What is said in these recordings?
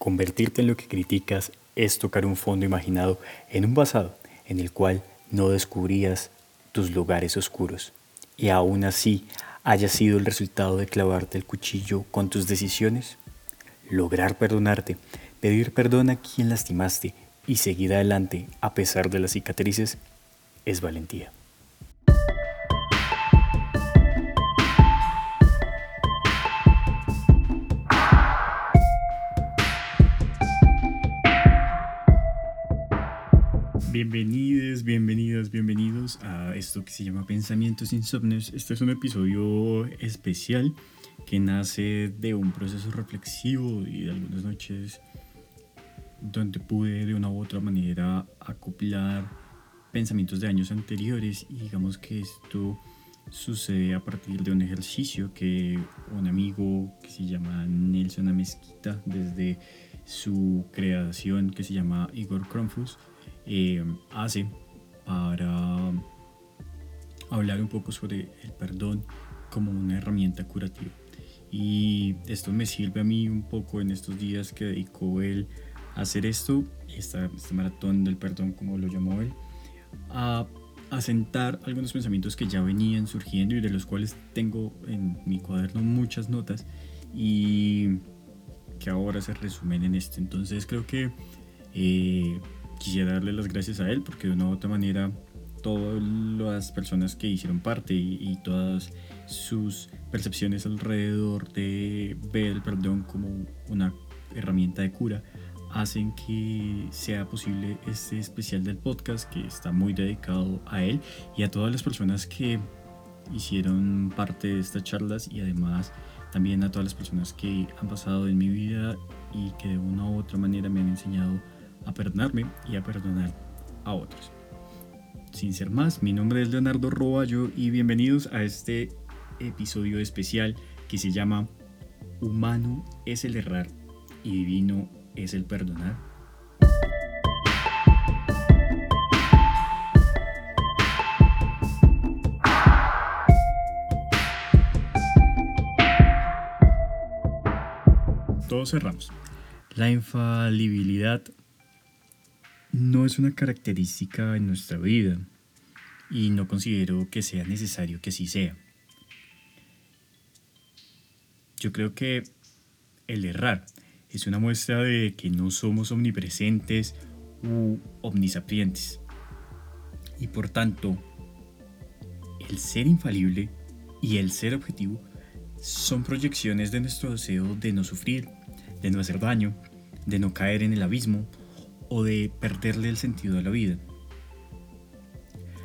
Convertirte en lo que criticas es tocar un fondo imaginado en un pasado en el cual no descubrías tus lugares oscuros y aún así haya sido el resultado de clavarte el cuchillo con tus decisiones. Lograr perdonarte, pedir perdón a quien lastimaste y seguir adelante a pesar de las cicatrices es valentía. Bienvenidos, bienvenidos, bienvenidos a esto que se llama Pensamientos Insomnios. Este es un episodio especial que nace de un proceso reflexivo y de algunas noches donde pude de una u otra manera acoplar pensamientos de años anteriores y digamos que esto sucede a partir de un ejercicio que un amigo que se llama Nelson Amezquita desde su creación que se llama Igor Kronfus hace para hablar un poco sobre el perdón como una herramienta curativa. Y esto me sirve a mí un poco en estos días que dedicó él a hacer esto, esta, este maratón del perdón como lo llamó él, a asentar algunos pensamientos que ya venían surgiendo y de los cuales tengo en mi cuaderno muchas notas y que ahora se resumen en esto. Entonces creo que eh, quisiera darle las gracias a él porque de una u otra manera todas las personas que hicieron parte y, todas sus percepciones alrededor de ver el perdón como una herramienta de cura hacen que sea posible este especial del podcast que está muy dedicado a él y a todas las personas que hicieron parte de estas charlas y además también a todas las personas que han pasado en mi vida y que de una u otra manera me han enseñado a perdonarme y a perdonar a otros. Sin ser más, mi nombre es Leonardo Roballo y bienvenidos a este episodio especial que se llama Humano es el errar y divino es el perdonar. Todos cerramos. La infalibilidad no es una característica en nuestra vida y no considero que sea necesario que así sea. Yo creo que el errar es una muestra de que no somos omnipresentes u omnisapientes. Y por tanto, el ser infalible y el ser objetivo son proyecciones de nuestro deseo de no sufrir, de no hacer daño, de no caer en el abismo o de perderle el sentido a la vida.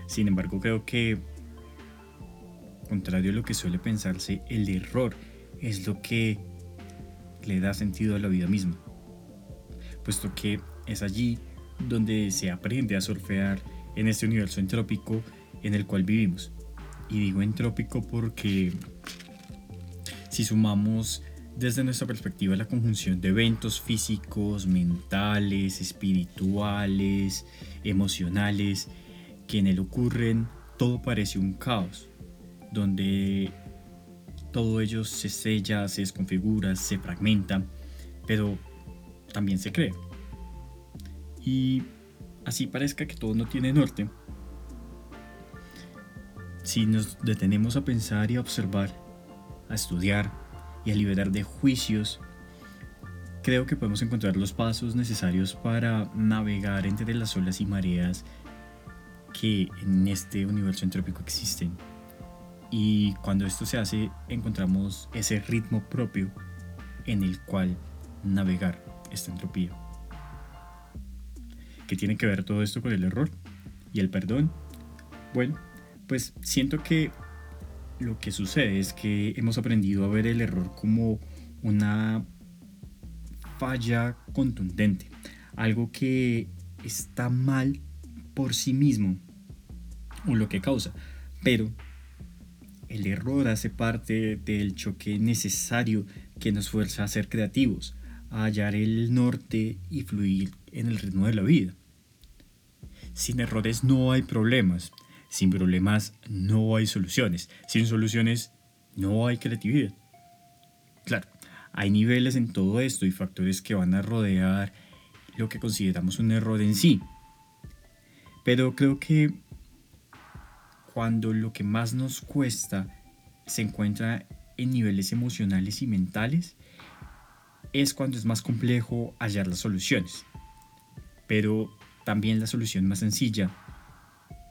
Sin embargo, creo que, contrario a lo que suele pensarse, el error es lo que le da sentido a la vida misma, puesto que es allí donde se aprende a surfear en este universo entrópico en el cual vivimos. Y digo entrópico porque si sumamos desde nuestra perspectiva la conjunción de eventos físicos, mentales, espirituales, emocionales que en él ocurren, todo parece un caos, donde todo ello se sella, se desconfigura, se fragmenta, pero también se crea. Y así parezca que todo no tiene norte, si nos detenemos a pensar y a observar, a estudiar, y a liberar de juicios, creo que podemos encontrar los pasos necesarios para navegar entre las olas y mareas que en este universo entrópico existen. Y cuando esto se hace, encontramos ese ritmo propio en el cual navegar esta entropía. ¿Qué tiene que ver todo esto con el error y el perdón? Bueno, pues siento que lo que sucede es que hemos aprendido a ver el error como una falla contundente, algo que está mal por sí mismo o lo que causa, pero el error hace parte del choque necesario que nos fuerza a ser creativos, a hallar el norte y fluir en el ritmo de la vida. Sin errores no hay problemas, sin problemas no hay soluciones. Sin soluciones no hay creatividad. Claro, Hay niveles en todo esto y factores que van a rodear lo que consideramos un error en sí. Pero creo que cuando lo que más nos cuesta se encuentra en niveles emocionales y mentales, es cuando es más complejo hallar las soluciones. Pero también la solución más sencilla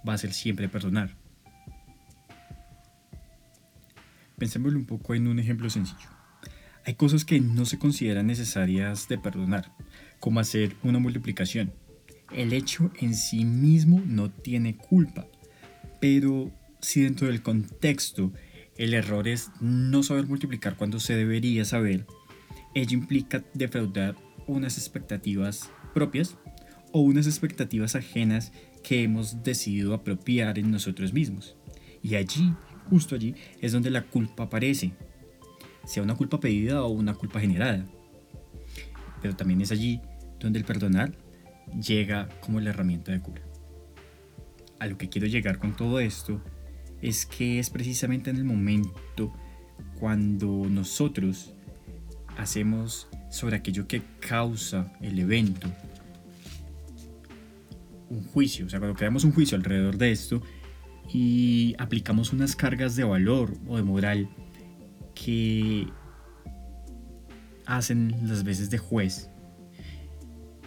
va a ser siempre perdonar. Pensémoslo un poco en un ejemplo sencillo. Hay cosas que no se consideran necesarias de perdonar, como hacer una multiplicación. El hecho en sí mismo no tiene culpa, pero si dentro del contexto el error es no saber multiplicar cuando se debería saber, ello implica defraudar unas expectativas propias o unas expectativas ajenas que hemos decidido apropiar en nosotros mismos. Y allí, justo allí, es donde la culpa aparece, sea una culpa pedida o una culpa generada. Pero también es allí donde el perdonar llega como la herramienta de cura. A lo que quiero llegar con todo esto es que es precisamente en el momento cuando nosotros hacemos sobre aquello que causa el evento un juicio, o sea, cuando creamos un juicio alrededor de esto y aplicamos unas cargas de valor o de moral que hacen las veces de juez,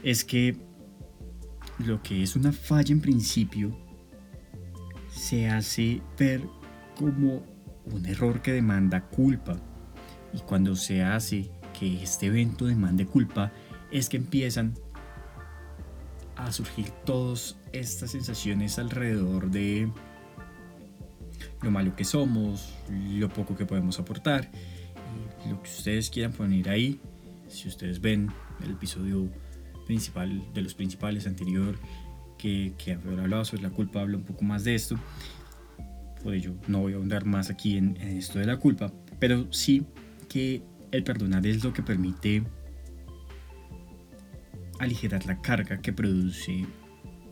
es que lo que es una falla en principio se hace ver como un error que demanda culpa. Y cuando se hace que este evento demande culpa, es que empiezan a surgir todas estas sensaciones alrededor de lo malo que somos, lo poco que podemos aportar, lo que ustedes quieran poner ahí. Si ustedes ven el episodio principal de los principales anterior, que, que hablado sobre la culpa, habla un poco más de esto. Por ello, no voy a ahondar más aquí en, en esto de la culpa, pero sí que el perdonar es lo que permite aligerar la carga que produce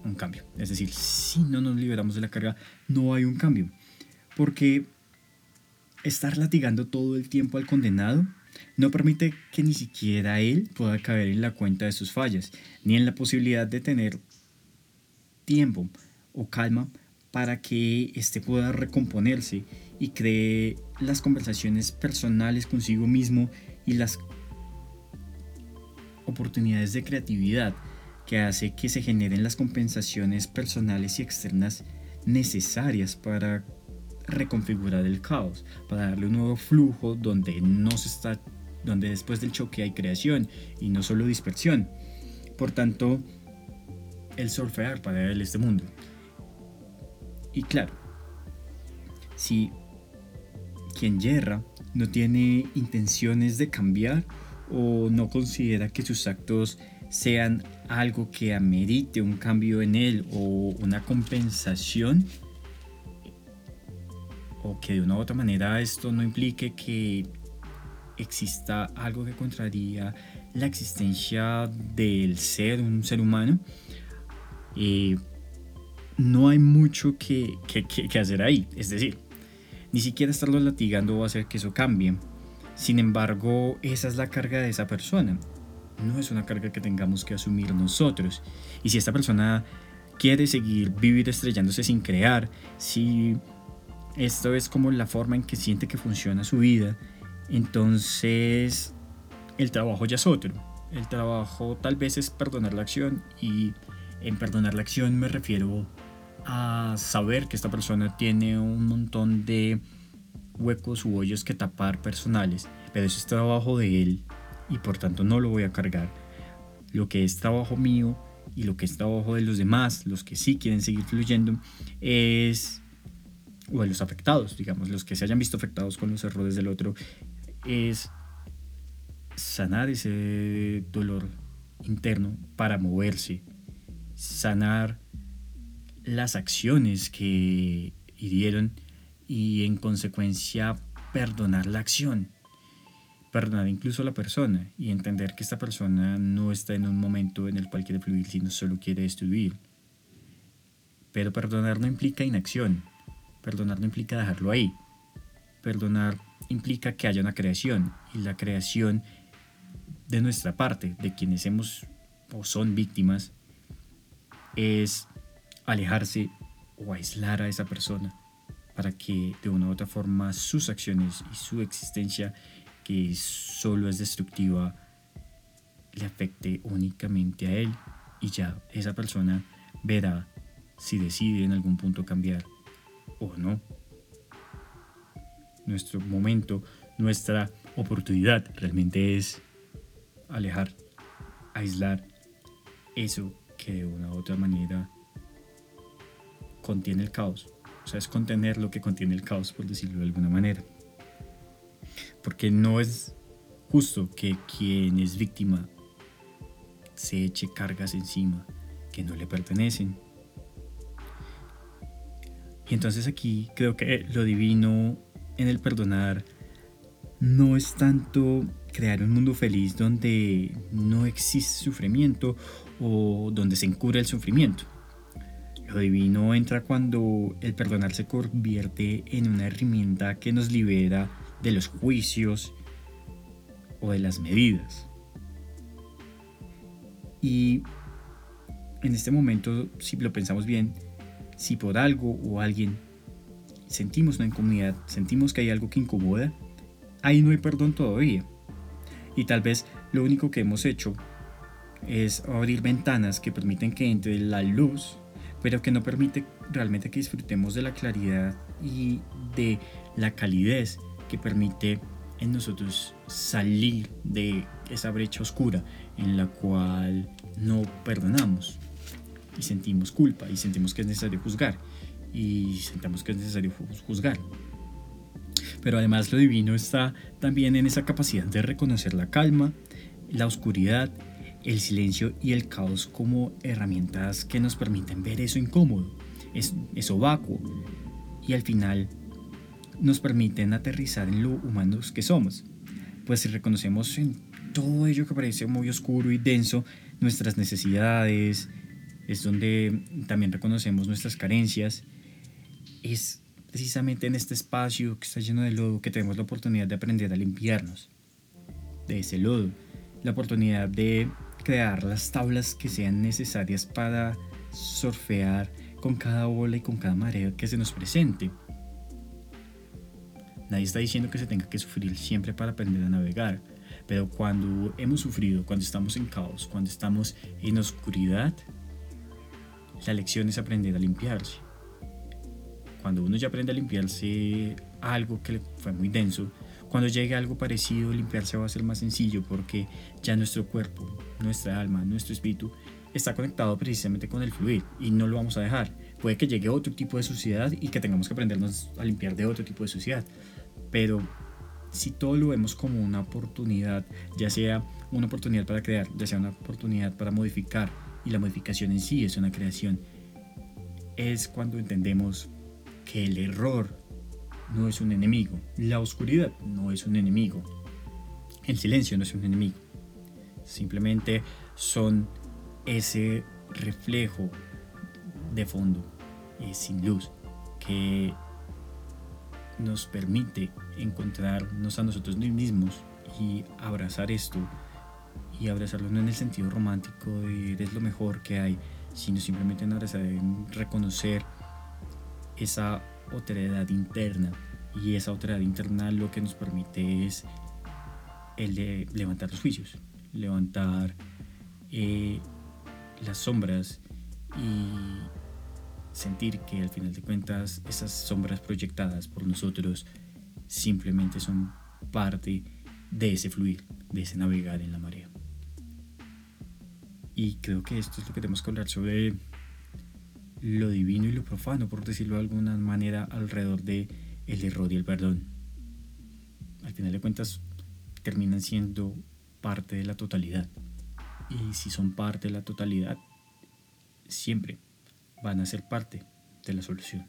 un cambio. Es decir, si no nos liberamos de la carga, no hay un cambio. Porque estar latigando todo el tiempo al condenado no permite que ni siquiera él pueda caer en la cuenta de sus fallas, ni en la posibilidad de tener tiempo o calma para que éste pueda recomponerse y cree las conversaciones personales consigo mismo y las oportunidades de creatividad que hace que se generen las compensaciones personales y externas necesarias para reconfigurar el caos, para darle un nuevo flujo donde no se está donde después del choque hay creación y no solo dispersión. Por tanto, el surfear para él este mundo. Y claro, si quien yerra no tiene intenciones de cambiar o no considera que sus actos sean algo que amerite un cambio en él o una compensación, o que de una u otra manera esto no implique que exista algo que contraría la existencia del ser, un ser humano, eh, no hay mucho que, que hacer ahí. Es decir, ni siquiera estarlo latigando va a hacer que eso cambie. Sin embargo, esa es la carga de esa persona. No es una carga que tengamos que asumir nosotros. Y si esta persona quiere seguir vivir estrellándose sin crear, si esto es como la forma en que siente que funciona su vida, entonces el trabajo ya es otro. El trabajo tal vez es perdonar la acción y en perdonar la acción me refiero a saber que esta persona tiene un montón de huecos u hoyos que tapar personales, pero eso es trabajo de él y por tanto no lo voy a cargar. Lo que es trabajo mío y lo que es trabajo de los demás, los que sí quieren seguir fluyendo, es, o de los afectados, digamos, los que se hayan visto afectados con los errores del otro, es sanar ese dolor interno para moverse, sanar las acciones que hirieron y en consecuencia perdonar la acción, perdonar incluso a la persona y entender que esta persona no está en un momento en el cual quiere fluir, sino solo quiere destruir. Pero perdonar no implica inacción, perdonar no implica dejarlo ahí, perdonar implica que haya una creación y la creación de nuestra parte, de quienes hemos o son víctimas, es alejarse o aislar a esa persona para que de una u otra forma sus acciones y su existencia, que solo es destructiva, le afecte únicamente a él y ya esa persona verá si decide en algún punto cambiar o no. Nuestro momento, nuestra oportunidad realmente es alejar, aislar eso que de una u otra manera contiene el caos. O sea, es contener lo que contiene el caos, por decirlo de alguna manera. Porque no es justo que quien es víctima se eche cargas encima que no le pertenecen. Y entonces aquí creo que lo divino en el perdonar no es tanto crear un mundo feliz donde no existe sufrimiento o donde se encubre el sufrimiento. Lo divino entra cuando el perdonar se convierte en una herramienta que nos libera de los juicios o de las medidas. Y en este momento, si lo pensamos bien, si por algo o alguien sentimos una incomodidad, sentimos que hay algo que incomoda, ahí no hay perdón todavía. Y tal vez lo único que hemos hecho es abrir ventanas que permiten que entre la luz, pero que no permite realmente que disfrutemos de la claridad y de la calidez que permite en nosotros salir de esa brecha oscura en la cual no perdonamos y sentimos culpa y sentimos que es necesario juzgar y sentimos que es necesario juzgar. Pero además lo divino está también en esa capacidad de reconocer la calma, la oscuridad, el silencio y el caos como herramientas que nos permiten ver eso incómodo, eso vacuo y al final nos permiten aterrizar en lo humanos que somos. Pues si reconocemos en todo ello que parece muy oscuro y denso nuestras necesidades, es donde también reconocemos nuestras carencias, es precisamente en este espacio que está lleno de lodo que tenemos la oportunidad de aprender a limpiarnos de ese lodo, la oportunidad de crear las tablas que sean necesarias para surfear con cada ola y con cada marea que se nos presente. Nadie está diciendo que se tenga que sufrir siempre para aprender a navegar, pero cuando hemos sufrido, cuando estamos en caos, cuando estamos en oscuridad, la lección es aprender a limpiarse. Cuando uno ya aprende a limpiarse algo que fue muy denso, cuando llegue algo parecido, limpiarse va a ser más sencillo porque ya nuestro cuerpo, nuestra alma, nuestro espíritu está conectado precisamente con el fluir y no lo vamos a dejar. Puede que llegue otro tipo de suciedad y que tengamos que aprendernos a limpiar de otro tipo de suciedad. Pero si todo lo vemos como una oportunidad, ya sea una oportunidad para crear, ya sea una oportunidad para modificar, y la modificación en sí es una creación, es cuando entendemos que el error no es un enemigo, la oscuridad no es un enemigo, el silencio no es un enemigo, simplemente son ese reflejo de fondo y sin luz que nos permite encontrarnos a nosotros mismos y abrazar esto y abrazarlo no en el sentido romántico de eres lo mejor que hay, sino simplemente en abrazar, reconocer esa otredad interna y esa otredad interna lo que nos permite es el de levantar los juicios, levantar eh, las sombras y sentir que al final de cuentas esas sombras proyectadas por nosotros simplemente son parte de ese fluir, de ese navegar en la marea. Y creo que esto es lo que tenemos que hablar sobre lo divino y lo profano, por decirlo de alguna manera, alrededor de el error y el perdón. Al final de cuentas, terminan siendo parte de la totalidad. Y si son parte de la totalidad, siempre van a ser parte de la solución.